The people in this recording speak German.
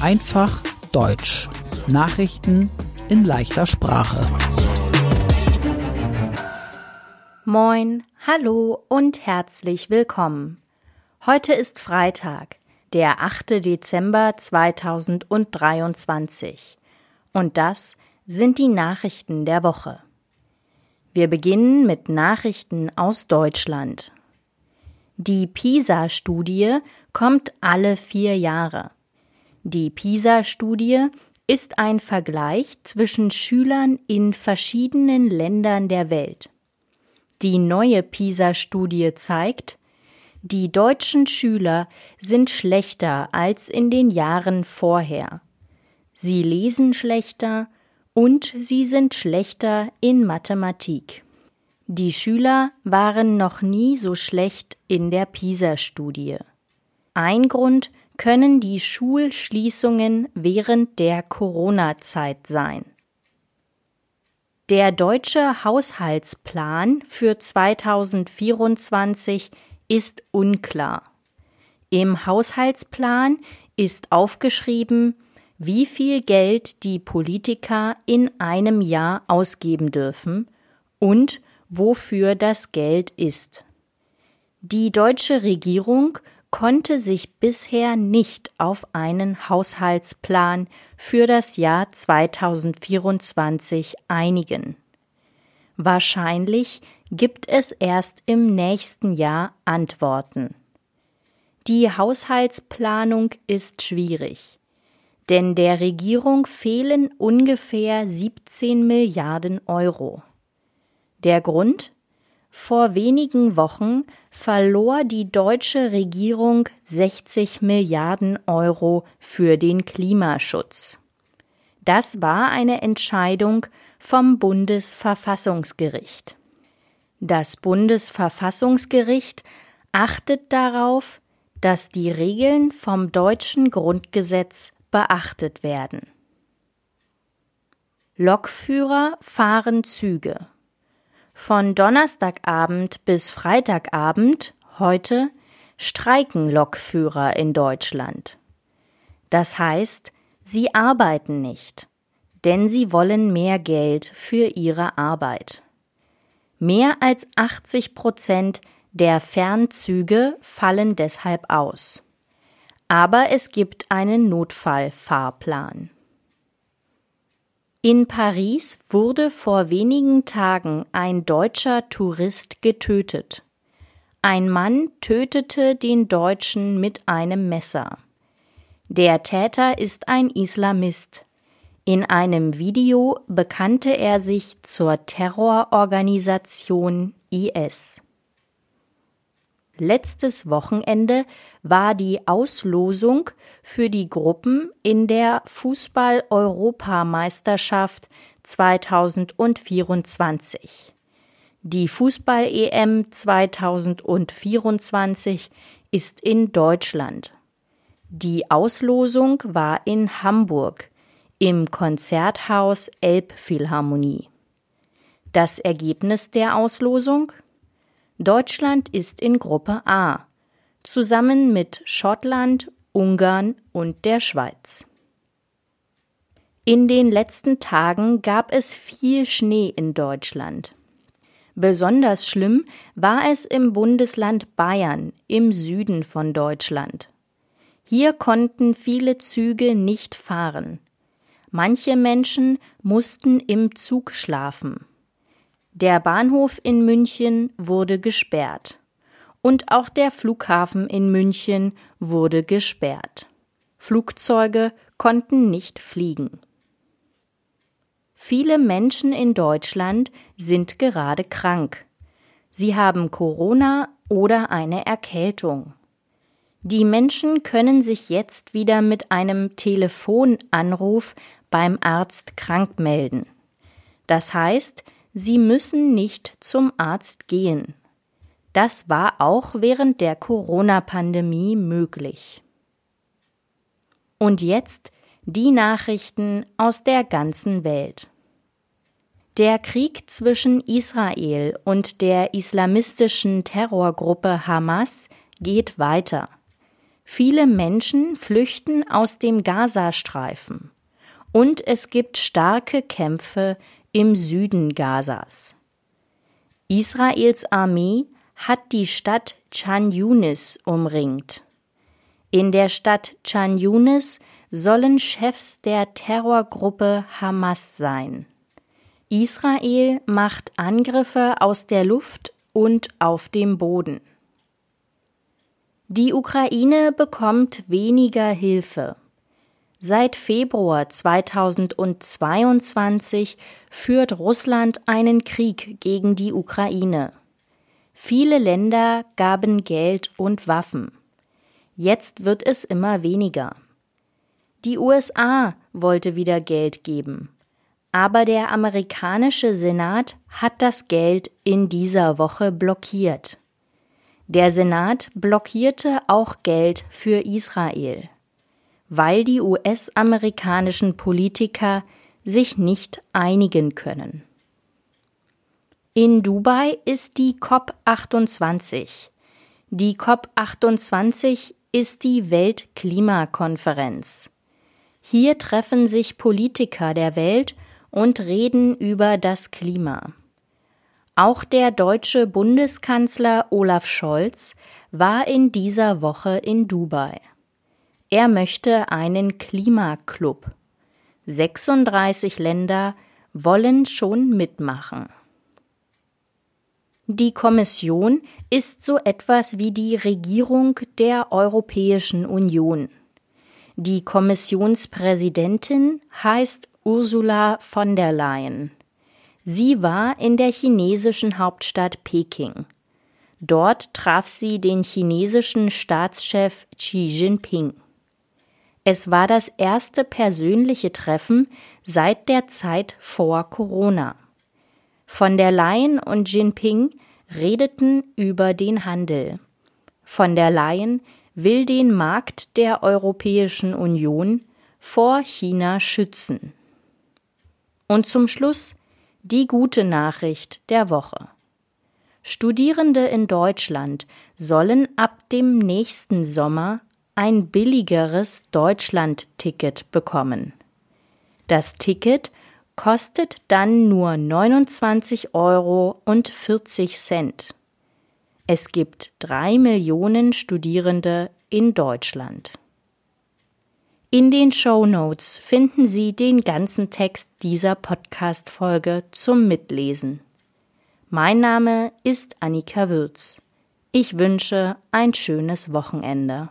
Einfach Deutsch. Nachrichten in leichter Sprache. Moin, hallo und herzlich willkommen. Heute ist Freitag, der 8. Dezember 2023. Und das sind die Nachrichten der Woche. Wir beginnen mit Nachrichten aus Deutschland. Die PISA-Studie kommt alle vier Jahre. Die PISA-Studie ist ein Vergleich zwischen Schülern in verschiedenen Ländern der Welt. Die neue PISA-Studie zeigt, die deutschen Schüler sind schlechter als in den Jahren vorher. Sie lesen schlechter und sie sind schlechter in Mathematik. Die Schüler waren noch nie so schlecht in der PISA-Studie. Ein Grund können die Schulschließungen während der Corona-Zeit sein. Der deutsche Haushaltsplan für 2024 ist unklar. Im Haushaltsplan ist aufgeschrieben, wie viel Geld die Politiker in einem Jahr ausgeben dürfen und wofür das Geld ist. Die deutsche Regierung konnte sich bisher nicht auf einen Haushaltsplan für das Jahr 2024 einigen. Wahrscheinlich gibt es erst im nächsten Jahr Antworten. Die Haushaltsplanung ist schwierig, denn der Regierung fehlen ungefähr 17 Milliarden Euro. Der Grund? Vor wenigen Wochen verlor die deutsche Regierung 60 Milliarden Euro für den Klimaschutz. Das war eine Entscheidung vom Bundesverfassungsgericht. Das Bundesverfassungsgericht achtet darauf, dass die Regeln vom deutschen Grundgesetz beachtet werden. Lokführer fahren Züge. Von Donnerstagabend bis Freitagabend heute streiken Lokführer in Deutschland. Das heißt, sie arbeiten nicht, denn sie wollen mehr Geld für ihre Arbeit. Mehr als 80 Prozent der Fernzüge fallen deshalb aus. Aber es gibt einen Notfallfahrplan. In Paris wurde vor wenigen Tagen ein deutscher Tourist getötet. Ein Mann tötete den Deutschen mit einem Messer. Der Täter ist ein Islamist. In einem Video bekannte er sich zur Terrororganisation IS. Letztes Wochenende war die Auslosung für die Gruppen in der Fußball-Europameisterschaft 2024. Die Fußball-EM 2024 ist in Deutschland. Die Auslosung war in Hamburg im Konzerthaus Elbphilharmonie. Das Ergebnis der Auslosung? Deutschland ist in Gruppe A, zusammen mit Schottland, Ungarn und der Schweiz. In den letzten Tagen gab es viel Schnee in Deutschland. Besonders schlimm war es im Bundesland Bayern im Süden von Deutschland. Hier konnten viele Züge nicht fahren. Manche Menschen mussten im Zug schlafen. Der Bahnhof in München wurde gesperrt. Und auch der Flughafen in München wurde gesperrt. Flugzeuge konnten nicht fliegen. Viele Menschen in Deutschland sind gerade krank. Sie haben Corona oder eine Erkältung. Die Menschen können sich jetzt wieder mit einem Telefonanruf beim Arzt krank melden. Das heißt, Sie müssen nicht zum Arzt gehen. Das war auch während der Corona-Pandemie möglich. Und jetzt die Nachrichten aus der ganzen Welt. Der Krieg zwischen Israel und der islamistischen Terrorgruppe Hamas geht weiter. Viele Menschen flüchten aus dem Gazastreifen und es gibt starke Kämpfe im Süden Gazas. Israels Armee hat die Stadt Chan Yunis umringt. In der Stadt Chan Yunis sollen Chefs der Terrorgruppe Hamas sein. Israel macht Angriffe aus der Luft und auf dem Boden. Die Ukraine bekommt weniger Hilfe. Seit Februar 2022 führt Russland einen Krieg gegen die Ukraine. Viele Länder gaben Geld und Waffen. Jetzt wird es immer weniger. Die USA wollte wieder Geld geben. Aber der amerikanische Senat hat das Geld in dieser Woche blockiert. Der Senat blockierte auch Geld für Israel, weil die US-amerikanischen Politiker sich nicht einigen können. In Dubai ist die COP28. Die COP28 ist die Weltklimakonferenz. Hier treffen sich Politiker der Welt und reden über das Klima. Auch der deutsche Bundeskanzler Olaf Scholz war in dieser Woche in Dubai. Er möchte einen Klimaclub. 36 Länder wollen schon mitmachen. Die Kommission ist so etwas wie die Regierung der Europäischen Union. Die Kommissionspräsidentin heißt Ursula von der Leyen. Sie war in der chinesischen Hauptstadt Peking. Dort traf sie den chinesischen Staatschef Xi Jinping. Es war das erste persönliche Treffen seit der Zeit vor Corona. Von der Leyen und Jinping redeten über den Handel. Von der Leyen will den Markt der Europäischen Union vor China schützen. Und zum Schluss die gute Nachricht der Woche. Studierende in Deutschland sollen ab dem nächsten Sommer ein billigeres Deutschland-Ticket bekommen. Das Ticket kostet dann nur 29 Euro und 40 Cent. Es gibt drei Millionen Studierende in Deutschland. In den Show Notes finden Sie den ganzen Text dieser Podcast-Folge zum Mitlesen. Mein Name ist Annika Würz. Ich wünsche ein schönes Wochenende.